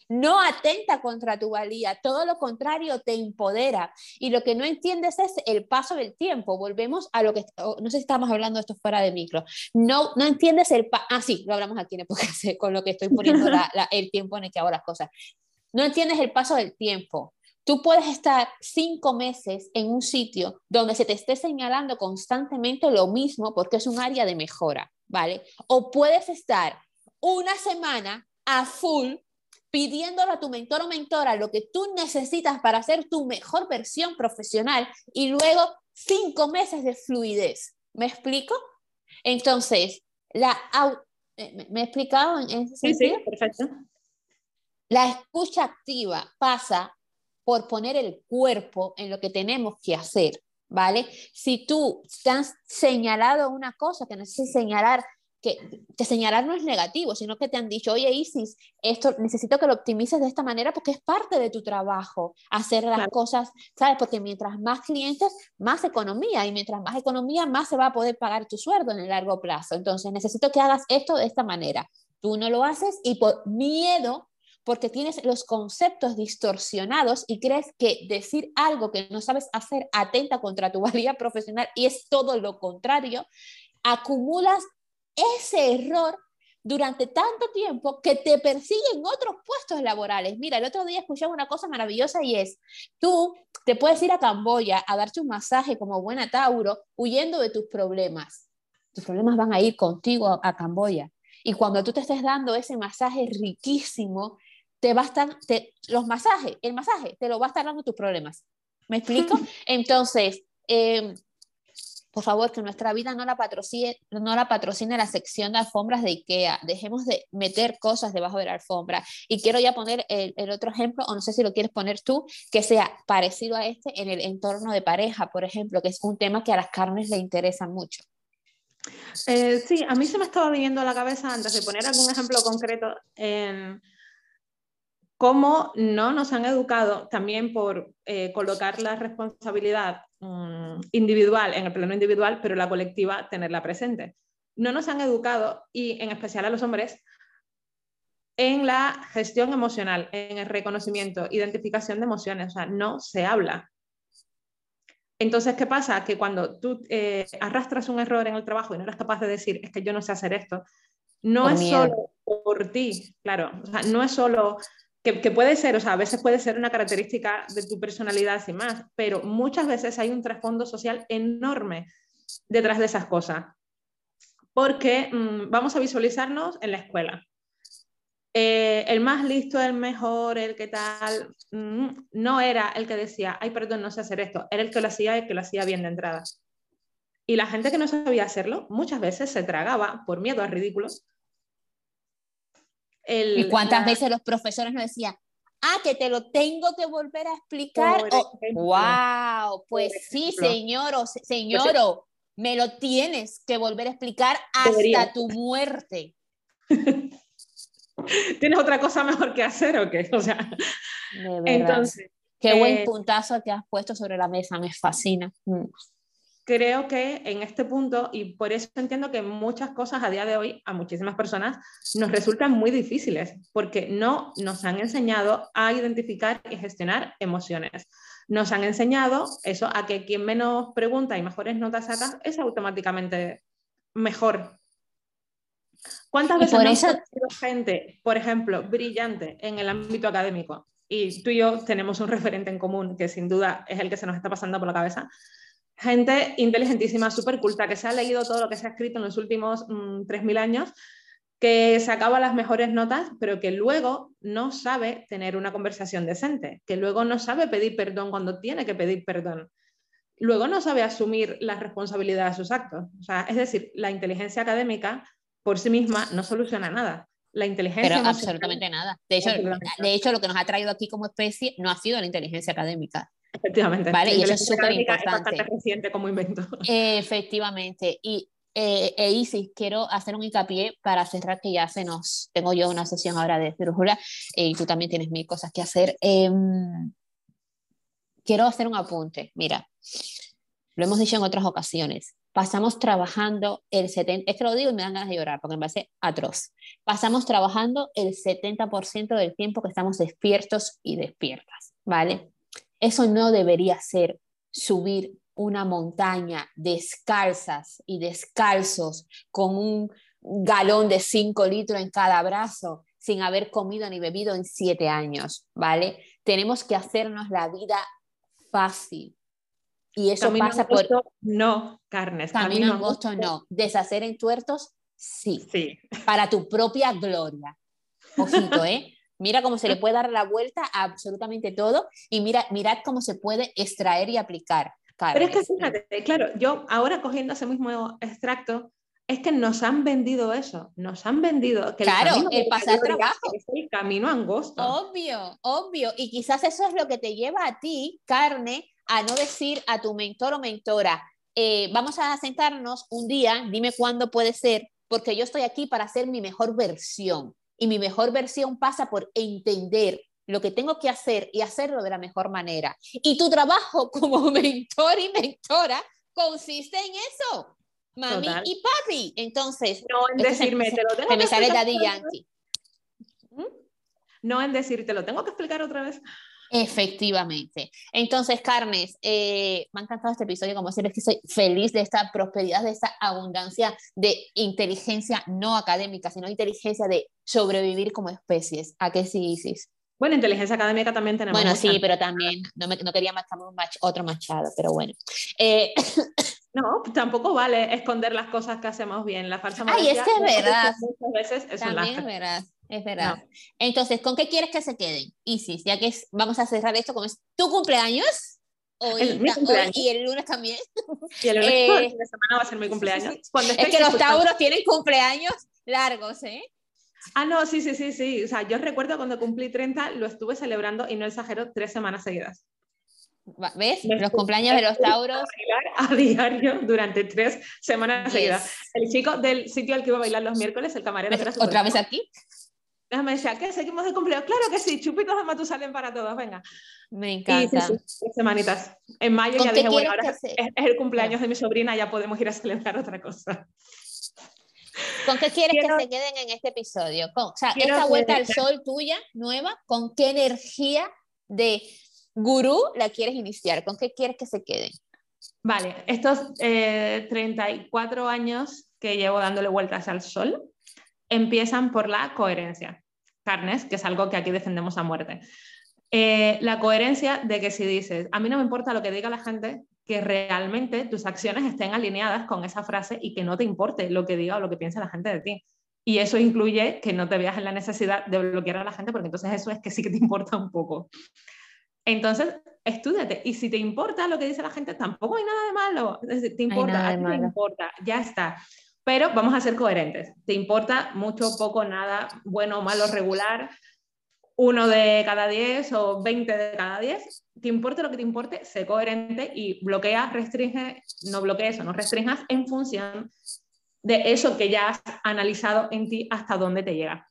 No atenta contra tu valía, todo lo contrario, te empodera. Y lo que no entiendes es el paso del tiempo. Volvemos a lo que, no sé si estamos hablando de esto fuera de micro. No, no entiendes el ah, sí, lo hablamos aquí en el con lo que estoy poniendo el tiempo en el que hago las cosas. No entiendes el paso del tiempo. Tú puedes estar cinco meses en un sitio donde se te esté señalando constantemente lo mismo porque es un área de mejora, ¿vale? O puedes estar una semana a full pidiéndole a tu mentor o mentora lo que tú necesitas para ser tu mejor versión profesional y luego cinco meses de fluidez. ¿Me explico? Entonces, la, eh, ¿me he explicado en ese sentido? Sí, sí, perfecto. La escucha activa pasa por poner el cuerpo en lo que tenemos que hacer, ¿vale? Si tú te has señalado una cosa que necesitas señalar, que te señalar no es negativo, sino que te han dicho, oye Isis, esto necesito que lo optimices de esta manera porque es parte de tu trabajo, hacer las cosas, ¿sabes? Porque mientras más clientes, más economía, y mientras más economía, más se va a poder pagar tu sueldo en el largo plazo. Entonces, necesito que hagas esto de esta manera. Tú no lo haces y por miedo porque tienes los conceptos distorsionados y crees que decir algo que no sabes hacer atenta contra tu valía profesional y es todo lo contrario, acumulas ese error durante tanto tiempo que te persiguen otros puestos laborales. Mira, el otro día escuchaba una cosa maravillosa y es, tú te puedes ir a Camboya a darte un masaje como buena Tauro huyendo de tus problemas. Tus problemas van a ir contigo a Camboya. Y cuando tú te estés dando ese masaje riquísimo, te va a estar, los masajes, el masaje te lo va a estar dando tus problemas. ¿Me explico? Entonces, em, por favor, que nuestra vida no la patrocine, no la patrocine la sección de alfombras de IKEA. Dejemos de meter cosas debajo de la alfombra. Y quiero ya poner el, el otro ejemplo, o no sé si lo quieres poner tú, que sea parecido a este en el entorno de pareja, por ejemplo, que es un tema que a las carnes le interesa mucho. Eh, sí, a mí se me estaba viniendo a la cabeza antes de poner algún ejemplo concreto en cómo no nos han educado también por eh, colocar la responsabilidad mm, individual en el plano individual, pero la colectiva tenerla presente. No nos han educado, y en especial a los hombres, en la gestión emocional, en el reconocimiento, identificación de emociones. O sea, no se habla. Entonces, ¿qué pasa? Que cuando tú eh, arrastras un error en el trabajo y no eres capaz de decir, es que yo no sé hacer esto, no es solo por ti, claro, o sea, no es solo que, puede ser, o sea, a veces puede ser una característica de tu personalidad sin más, pero muchas veces hay un trasfondo social enorme detrás de esas cosas. Porque mm, vamos a visualizarnos en la escuela. Eh, el más listo, el mejor, el que tal, mm, no era el que decía, ay, perdón, no sé hacer esto, era el que lo hacía y el que lo hacía bien de entrada. Y la gente que no sabía hacerlo muchas veces se tragaba por miedo a ridículos. ¿Y cuántas veces los profesores nos decían, ah, que te lo tengo que volver a explicar? wow, pues sí, señor o señor, me lo tienes que volver a explicar hasta tu muerte. ¿Tienes otra cosa mejor que hacer o qué? O sea, entonces. Qué buen eh, puntazo que has puesto sobre la mesa, me fascina. Creo que en este punto, y por eso entiendo que muchas cosas a día de hoy a muchísimas personas nos resultan muy difíciles, porque no nos han enseñado a identificar y gestionar emociones. Nos han enseñado eso a que quien menos pregunta y mejores notas saca es automáticamente mejor ¿Cuántas veces por eso... gente, por ejemplo, brillante en el ámbito académico? Y tú y yo tenemos un referente en común, que sin duda es el que se nos está pasando por la cabeza. Gente inteligentísima, súper culta, que se ha leído todo lo que se ha escrito en los últimos 3.000 mm, años, que sacaba las mejores notas, pero que luego no sabe tener una conversación decente, que luego no sabe pedir perdón cuando tiene que pedir perdón, luego no sabe asumir la responsabilidad de sus actos. O sea, es decir, la inteligencia académica por sí misma no soluciona nada. La inteligencia. Pero absolutamente nada. De hecho, de hecho, lo que nos ha traído aquí como especie no ha sido la inteligencia académica. Efectivamente. Vale, y eso es súper importante. Es reciente como invento. Efectivamente. Y eh, e Isis, quiero hacer un hincapié para cerrar que ya se nos, tengo yo una sesión ahora de cirugía eh, y tú también tienes mil cosas que hacer. Em, quiero hacer un apunte. Mira, lo hemos dicho en otras ocasiones pasamos trabajando el 70%, es que lo digo y me dan ganas de llorar porque me parece atroz, pasamos trabajando el 70% del tiempo que estamos despiertos y despiertas, ¿vale? Eso no debería ser subir una montaña descalzas y descalzos con un galón de 5 litros en cada brazo sin haber comido ni bebido en 7 años, ¿vale? Tenemos que hacernos la vida fácil, y eso pasa por... No, carnes. Camino, angosto no. Deshacer en tuertos, sí. Sí. Para tu propia gloria. Ojito, ¿eh? Mira cómo se le puede dar la vuelta a absolutamente todo y mira, mirad cómo se puede extraer y aplicar. Pero es que fíjate, claro, yo ahora cogiendo ese mismo extracto, es que nos han vendido eso, nos han vendido que claro, el, pasar trabajo es el camino angosto. Obvio, obvio, y quizás eso es lo que te lleva a ti, carne, a no decir a tu mentor o mentora, eh, vamos a sentarnos un día, dime cuándo puede ser, porque yo estoy aquí para hacer mi mejor versión. Y mi mejor versión pasa por entender lo que tengo que hacer y hacerlo de la mejor manera. Y tu trabajo como mentor y mentora consiste en eso, mami y papi. Entonces, no en decirme, te lo tengo que me sale Daddy Yankee. ¿Mm? No en decirte, lo tengo que explicar otra vez. Efectivamente. Entonces, Carnes, eh, me ha encantado este episodio, como siempre, que soy feliz de esta prosperidad, de esta abundancia de inteligencia no académica, sino inteligencia de sobrevivir como especies. ¿A qué sí, Isis? Bueno, inteligencia académica también tenemos. Bueno, sí, pero también, no, me, no quería marcarme un otro machado, pero bueno. Eh, no, tampoco vale esconder las cosas que hacemos bien. La farsa Ay, es que es verdad. Muchas veces es también es verdad. Es verdad. Entonces, ¿con qué quieres que se queden? Isis, ya que vamos a cerrar esto con tu cumpleaños. Hoy, hoy, y el lunes también. Y el lunes eh, de semana va a ser mi cumpleaños. es que los tauros tienen cumpleaños largos, ¿eh? Ah, no, sí, sí, sí, sí. O sea, yo recuerdo cuando cumplí 30, lo estuve celebrando y no exagero, tres semanas seguidas. ¿Ves? Los cumpleaños de los tauros. A diario durante tres semanas seguidas. El chico del sitio al que iba a bailar los miércoles, el camarero. ¿Otra vez aquí? Déjame decir, ¿qué? ¿Seguimos de cumpleaños? Claro que sí, chupitos de Matusalén para todos, venga. Me encanta. Sí, semanitas. En mayo ya dije, bueno, ahora es, el cumpleaños de mi sobrina, ya podemos ir a celebrar otra cosa. ¿Con qué quieres que se queden en este episodio? o sea, esta vuelta al sol tuya, nueva, ¿con qué energía de gurú la quieres iniciar? ¿Con qué quieres que se queden? Vale, estos 34 eh, años que llevo dándole vueltas al sol empiezan por la coherencia. Carnes, que es algo que aquí defendemos a muerte. Eh, la coherencia de que si dices, a mí no me importa lo que diga la gente, que realmente tus acciones estén alineadas con esa frase y que no te importe lo que diga o lo que piense la gente de ti. Y eso incluye que no te veas en la necesidad de bloquear a la gente, porque entonces eso es que sí que te importa un poco. Entonces, estudiate. Y si te importa lo que dice la gente, tampoco hay nada de malo. Te importa, te importa, ya está. Pero vamos a ser coherentes. Te importa mucho, poco, nada, bueno, malo, regular uno de cada diez o veinte de cada diez, te importe lo que te importe, sé coherente y bloquea, restringe, no bloquees o no restringas en función de eso que ya has analizado en ti hasta dónde te llega.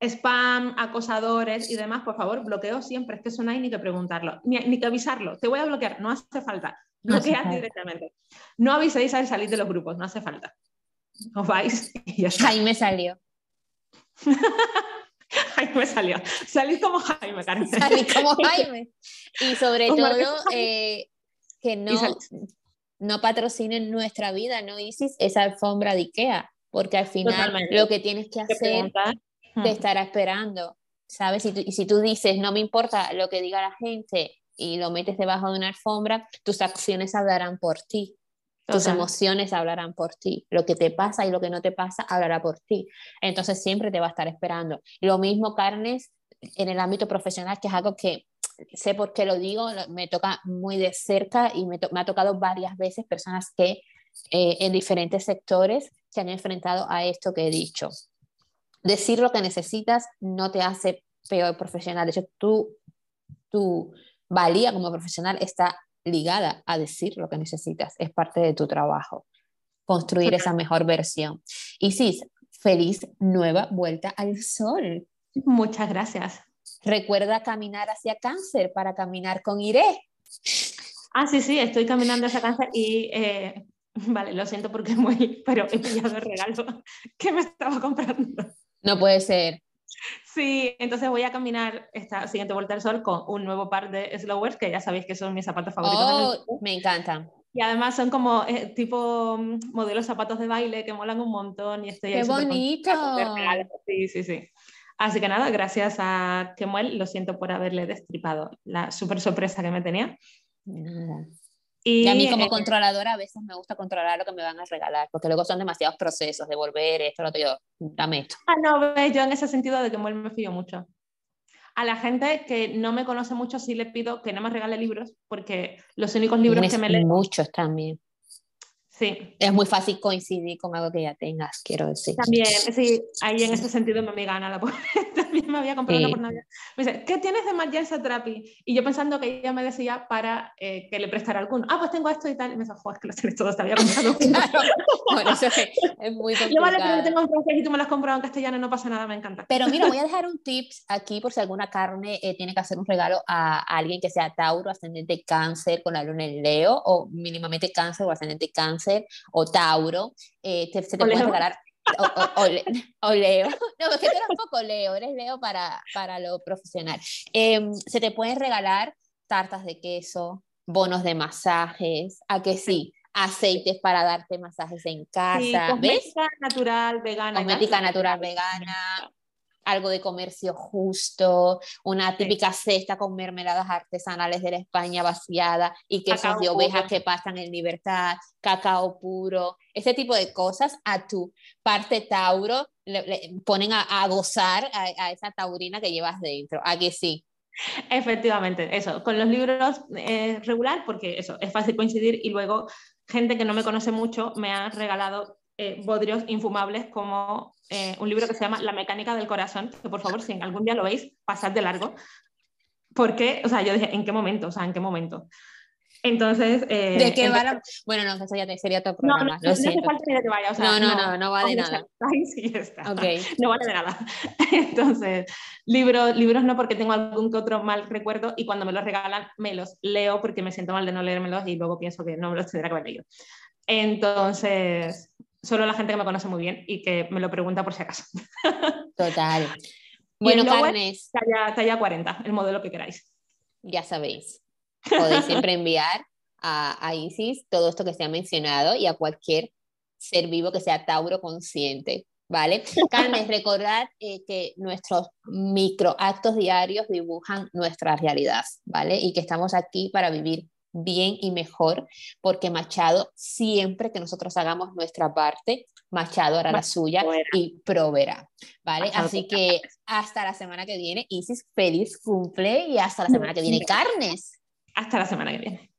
Spam, acosadores y demás, por favor, bloqueo siempre, es que eso no hay ni que preguntarlo, ni, que avisarlo, te voy a bloquear, no hace falta, bloqueas directamente. No aviséis al salir de los grupos, no hace falta. Os vais y ya está. Jaime salió. Jaime salió. Salí como Jaime, Karen. Salí como Jaime. Y sobre todo, eh, que no, no patrocinen nuestra vida, ¿no, Isis? Esa alfombra de Ikea, porque al final lo que tienes que hacer te estará esperando, ¿sabes? Y, y si tú dices, no me importa lo que diga la gente y lo metes debajo de una alfombra, tus acciones hablarán por ti. Tus emociones hablarán por ti. Lo que te pasa y lo que no te pasa hablará por ti. Entonces siempre te va a estar esperando. Lo mismo, Carnes, en el ámbito profesional, que es algo que sé por qué lo digo, me toca muy de cerca y me, ha tocado varias veces personas que eh, en diferentes sectores se han enfrentado a esto que he dicho. Decir lo que necesitas no te hace peor profesional. De hecho, tú, tu valía como profesional está ligada a decir lo que necesitas, es parte de tu trabajo, construir esa mejor versión. Y sí, feliz nueva vuelta al sol. Muchas gracias. Recuerda caminar hacia cáncer para caminar con Iré. Ah, sí, sí, estoy caminando hacia cáncer y, eh, vale, lo siento porque muy, pero he pillado el regalo que me estaba comprando. No puede ser. Sí, entonces voy a caminar esta siguiente vuelta al sol con un nuevo par de slowers, que ya sabéis que son mis zapatos favoritos. Oh, me encantan. Y además son como eh, tipo mm, modelos zapatos de baile que molan un montón y estoy ¡Qué bonito! Sí, sí, sí. Así que nada, gracias a Kemuel, lo siento por haberle destripado la súper sorpresa que me tenía. Y, a mí como eh, controladora a veces me gusta controlar lo que me van a regalar, porque luego son demasiados procesos, devolver esto, lo otro, yo, dame esto. Ah, no, yo en ese sentido de que me fío mucho. A la gente que no me conoce mucho sí le pido que no me regale libros, porque los únicos libros que me leen... Muchos también. Sí. Es muy fácil coincidir con algo que ya tengas, quiero decir. También, sí, ahí en ese sentido me gana la También me había comprado una por Navidad. Me dice, ¿qué tienes de Marjan Satrapi? Y yo pensando que ella me decía para eh, que le prestara alguno. Ah, pues tengo esto y tal. Y me dice, joder, es que lo tienes todos, te había comprado. claro, bueno, eso es, es muy complicado. Yo vale, pero tengo en francés y tú me lo has comprado en castellano, no pasa nada, me encanta. Pero mira, voy a dejar un tips aquí por si alguna carne eh, tiene que hacer un regalo a, alguien que sea Tauro, ascendente cáncer, con la luna en Leo, o mínimamente cáncer o ascendente cáncer, o Tauro eh, se te puede regalar o, Leo. No, es que tú eres un poco Leo, eres Leo para, para lo profesional. Em, se te pueden regalar tartas de queso, bonos de masajes, a que sí, aceites para darte masajes en casa. Sí, cosmética natural, vegana. Cosmética natural, vegana algo de comercio justo, una típica cesta con mermeladas artesanales de la España vaciada y quesos de ovejas que pasan en libertad, cacao puro, ese tipo de cosas a tu parte Tauro le, ponen a, gozar a, esa taurina que llevas dentro. ¿A que sí? Efectivamente, eso, con los libros eh, regular, porque eso, es fácil coincidir y luego gente que no me conoce mucho me ha regalado eh, bodrios infumables como eh, un libro que se llama La mecánica del corazón, que por favor, si algún día lo veis, pasad de largo. Porque, o sea, yo dije, ¿en qué momento? O sea, ¿en qué momento? Entonces. Eh, ¿De qué va Bueno, no, eso ya sería otro programa. No, no, no, hace falta que te vaya. O sea, no, no, no, no, va de nada. Sí, está. Okay. No vale de nada. Entonces, libros, libros no, porque tengo algún que otro mal recuerdo y cuando me los regalan me los leo porque me siento mal de no leérmelos y luego pienso que no me los tendría que haber leído. Entonces, solo la gente que me conoce muy bien y que me lo pregunta por si acaso. Total. Bueno, carnes. Talla, talla 40, el modelo que queráis. Ya sabéis. Podéis siempre enviar a, Isis todo esto que se ha mencionado y a cualquier ser vivo que sea Tauro consciente. ¿Vale? Carmen, recordad eh, que nuestros microactos diarios dibujan nuestra realidad, ¿vale? Y que estamos aquí para vivir bien y mejor, porque Machado, siempre que nosotros hagamos nuestra parte, Machado hará la suya y proveerá, ¿vale? Así que hasta la semana que viene, Isis, feliz cumple y hasta la semana que viene, Carnes. Hasta la semana que viene.